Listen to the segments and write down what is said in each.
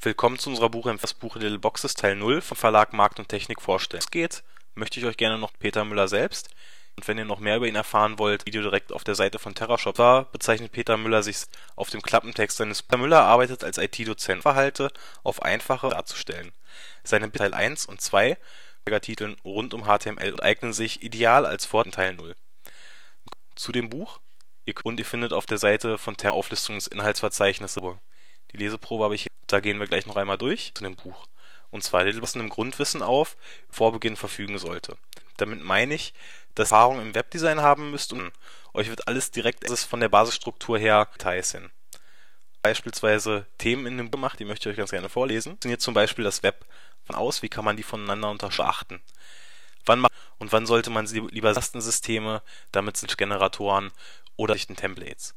Willkommen zu unserer Buchempfehlung das Buch Little Boxes Teil 0 vom Verlag Markt und Technik vorstellen. Es geht, möchte ich euch gerne noch Peter Müller selbst. Und wenn ihr noch mehr über ihn erfahren wollt, Video direkt auf der Seite von TerraShop. Da bezeichnet Peter Müller sich auf dem Klappentext seines Peter Müller arbeitet als IT-Dozent, Verhalte auf einfache darzustellen. Seine Teil 1 und 2 Titeln rund um HTML eignen sich ideal als Vor Teil 0. Zu dem Buch und ihr findet auf der Seite von Terra Auflistung des Inhaltsverzeichnisses. Die Leseprobe habe ich hier, da gehen wir gleich noch einmal durch zu dem Buch. Und zwar Little im Grundwissen auf, vor Beginn verfügen sollte. Damit meine ich, dass ihr Erfahrung im Webdesign haben müsst und euch wird alles direkt von der Basisstruktur her Details hin. Beispielsweise Themen in dem Buch gemacht, die möchte ich euch ganz gerne vorlesen. Funktioniert zum Beispiel das Web von aus, wie kann man die voneinander unterscheiden? Wann und wann sollte man sie lieber Tastensysteme, damit sind Generatoren oder Templates.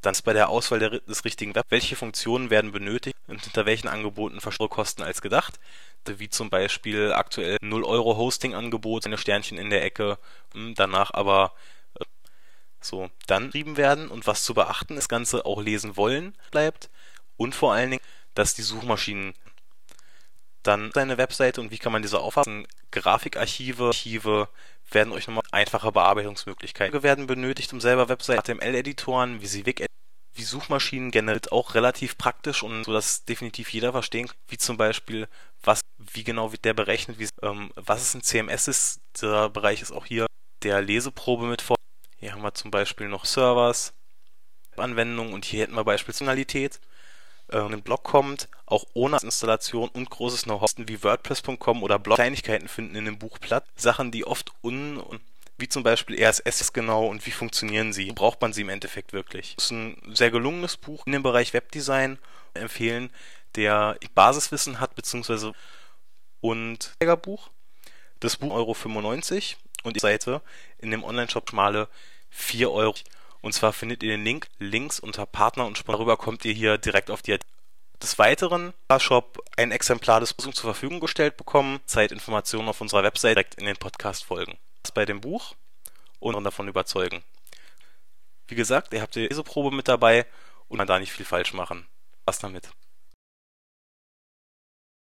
Dann ist bei der Auswahl der, des richtigen Web, welche Funktionen werden benötigt und hinter welchen Angeboten Kosten als gedacht, wie zum Beispiel aktuell 0 Euro Hosting-Angebot, eine Sternchen in der Ecke, hm, danach aber äh, so dann geschrieben werden. Und was zu beachten das Ganze auch lesen wollen bleibt. Und vor allen Dingen, dass die Suchmaschinen dann seine Webseite und wie kann man diese auffassen, Grafikarchive, Archive werden euch nochmal einfache Bearbeitungsmöglichkeiten werden benötigt, um selber Webseiten, HTML-Editoren, wie sie Wig wie Suchmaschinen generell auch relativ praktisch und so, dass definitiv jeder verstehen kann, wie zum Beispiel, was, wie genau wird der berechnet, wie, ähm, was es ein CMS ist. Der Bereich ist auch hier der Leseprobe mit vor. Hier haben wir zum Beispiel noch Servers, Anwendungen und hier hätten wir beispielsweise äh, ein Blog kommt, auch ohne Installation und großes Know-how wie WordPress.com oder Blog Kleinigkeiten finden in dem Buch platt. Sachen, die oft un wie zum Beispiel RSS genau und wie funktionieren sie. Braucht man sie im Endeffekt wirklich? Das ist ein sehr gelungenes Buch in dem Bereich Webdesign empfehlen, der Basiswissen hat, beziehungsweise und Buch. Das Buch Euro 95 und die Seite in dem Online-Shop schmale 4 Euro. Und zwar findet ihr den Link links unter Partner und darüber kommt ihr hier direkt auf die des Weiteren Shop ein Exemplar des Buchs zur Verfügung gestellt bekommen. Zeitinformationen auf unserer Website direkt in den Podcast folgen. Das bei dem Buch und davon überzeugen. Wie gesagt, ihr habt die Leseprobe mit dabei und man da nicht viel falsch machen. Was damit?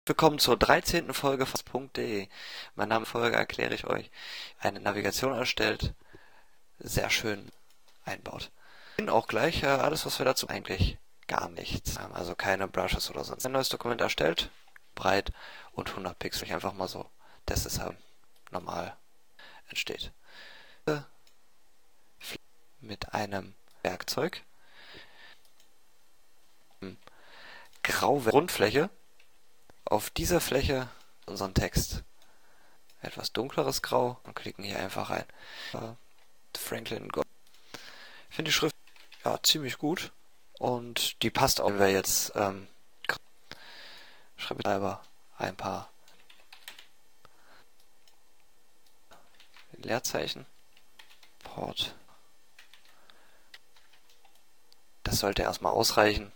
Willkommen zur 13. Folge von. Mein Name Folge erkläre ich euch. Eine Navigation erstellt. Sehr schön einbaut. Auch gleich äh, alles, was wir dazu eigentlich gar nichts haben. Also keine Brushes oder sonst. Ein neues Dokument erstellt, breit und 100 Pixel. Ich einfach mal so, dass es halt normal entsteht. Mit einem Werkzeug. Graue Grundfläche. Auf dieser Fläche unseren Text. Etwas dunkleres Grau und klicken hier einfach ein. Franklin Gold. Finde die Schrift ja ziemlich gut und die passt auch, wenn wir jetzt ähm, schreibe selber ein paar Leerzeichen. Port. Das sollte erstmal ausreichen.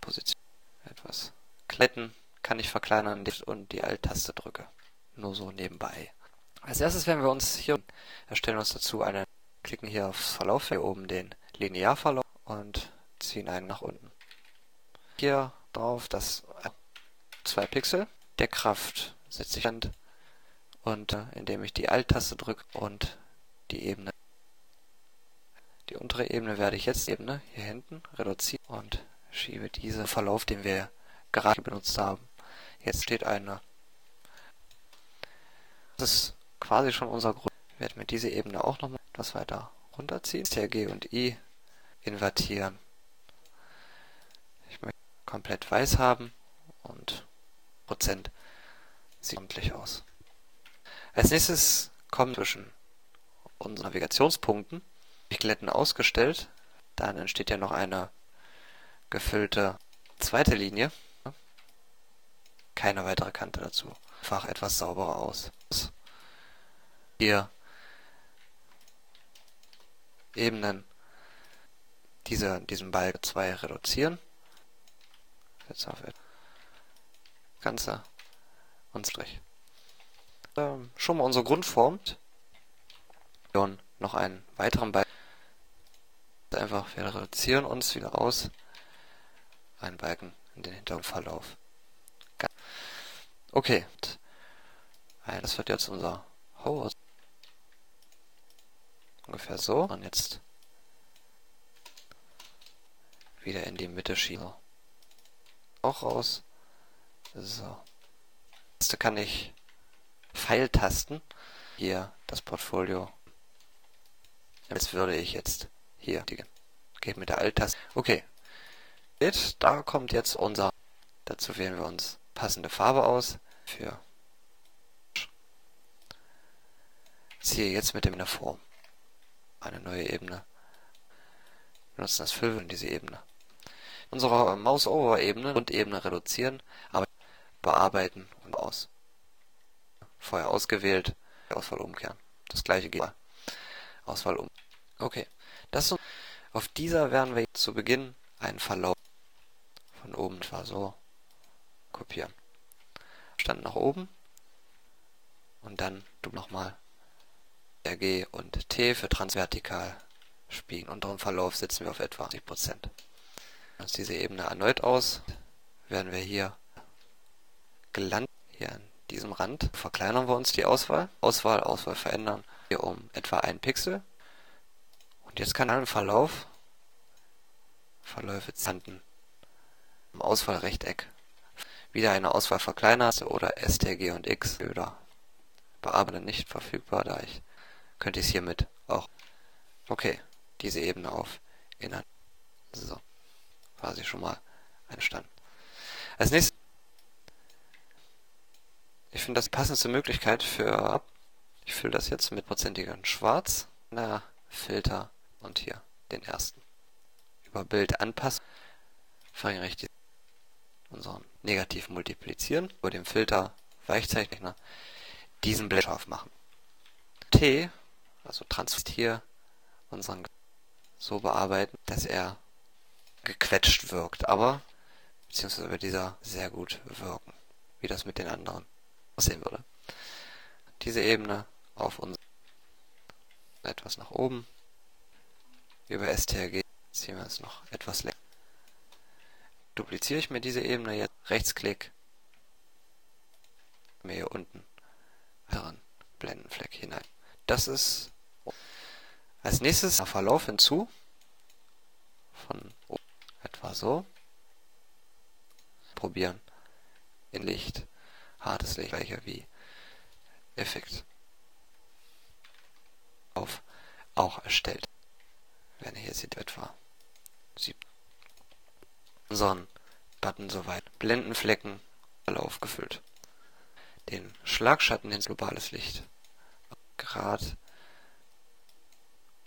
Position etwas kletten kann ich verkleinern und die Alt-Taste drücke. Nur so nebenbei. Als erstes werden wir uns hier erstellen uns dazu eine klicken hier aufs Verlauf, hier oben den Linearverlauf und ziehen einen nach unten. Hier drauf das 2 Pixel. Der Kraft setze ich an und äh, indem ich die Alt-Taste drücke und die Ebene. Die untere Ebene werde ich jetzt Ebene hier hinten reduzieren und schiebe diesen Verlauf, den wir gerade benutzt haben. Jetzt steht eine. Das ist quasi schon unser Grund. Ich werde mir diese Ebene auch nochmal etwas weiter runterziehen. G und I invertieren. Ich möchte komplett weiß haben und Prozent sieht ordentlich aus. Als nächstes kommen zwischen unseren Navigationspunkten die Glätten ausgestellt. Dann entsteht ja noch eine gefüllte zweite Linie. Keine weitere Kante dazu. Einfach etwas sauberer aus. Hier Ebenen diese, diesen Balken 2 reduzieren. Jetzt auf Ganze und Strich. Ähm, schon mal unsere Grundform. Und noch einen weiteren Balken. Einfach wir reduzieren uns wieder aus. Einen Balken in den Hintergrundverlauf. Okay. Das wird jetzt unser Haus. Ungefähr so. Und jetzt wieder in die Mitte schieben. Auch raus. So. Jetzt kann ich Pfeiltasten. Hier das Portfolio. Jetzt würde ich jetzt hier die geht mit der Alt-Taste. Okay. Da kommt jetzt unser. Dazu wählen wir uns passende Farbe aus für ziehe jetzt mit dem in der Form eine neue Ebene. Wir benutzen das Füllen in diese Ebene. Unsere Mouse-Over-Ebene und Ebene reduzieren, aber bearbeiten und aus. Vorher ausgewählt, Auswahl umkehren. Das gleiche geht. Auswahl um. Okay. Das auf dieser werden wir zu Beginn einen Verlauf von oben etwa so kopieren. Stand nach oben und dann nochmal RG und T für transvertikal spiegeln. Unteren Verlauf setzen wir auf etwa 80%. Aus diese Ebene erneut aus, werden wir hier gelandet, hier an diesem Rand, verkleinern wir uns die Auswahl, Auswahl, Auswahl verändern, hier um etwa ein Pixel. Und jetzt kann ein Verlauf, Verläufe zanten, im Auswahlrechteck, wieder eine Auswahl verkleinert oder STG und X oder bearbeiten nicht verfügbar, da ich könnte ich es hiermit auch. Okay, diese Ebene auf Innern. So, quasi schon mal entstanden. Als nächstes, ich finde das passendste Möglichkeit für, ich fülle das jetzt mit prozentigem Schwarz, na, Filter und hier den ersten. Über Bild anpassen, verringere ich die, unseren negativ multiplizieren, über den Filter Weichzeichner diesen Blend scharf machen. T also transvestier unseren so bearbeiten, dass er gequetscht wirkt, aber beziehungsweise wird dieser sehr gut wirken, wie das mit den anderen aussehen würde. Diese Ebene auf uns etwas nach oben. Über strg ziehen wir es noch etwas länger. Dupliziere ich mir diese Ebene jetzt, Rechtsklick, mir hier unten einen Blendenfleck hinein. Das ist als nächstes Verlauf hinzu. Von etwa so. Probieren. In Licht. Hartes Licht gleicher wie Effekt. Auf auch erstellt. Wenn ihr hier seht etwa sieht unseren Button soweit. Blendenflecken alle aufgefüllt. Den Schlagschatten ins globales Licht. Grad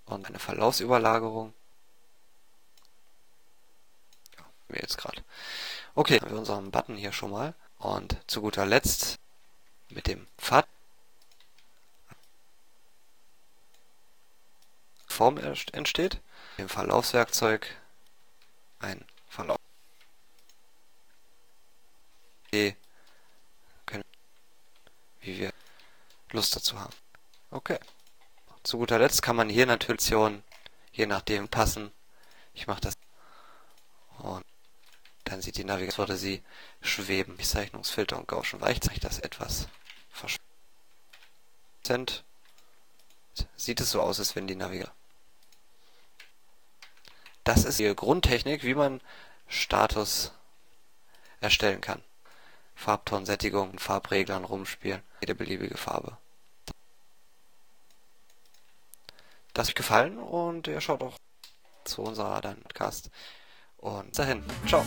und eine Verlaufsüberlagerung. Ja, mir jetzt gerade. Okay, haben wir unseren Button hier schon mal. Und zu guter Letzt mit dem Pfad Form entsteht, dem Verlaufswerkzeug ein Verlauf. Wie wir Lust dazu haben. Okay. Zu guter Letzt kann man hier natürlich je nachdem passen. Ich mache das und dann sieht die Navigation, würde sie schweben. Ich Zeichnungsfilter und Gaussian Weich zeigt das etwas verschwommen. Sieht es so aus, als wenn die Navigation. Das ist die Grundtechnik, wie man Status erstellen kann. Farbton, Sättigung, Farbreglern rumspielen, jede beliebige Farbe. Das euch gefallen und ihr schaut auch zu unserer dann Podcast. Und dahin. Ciao.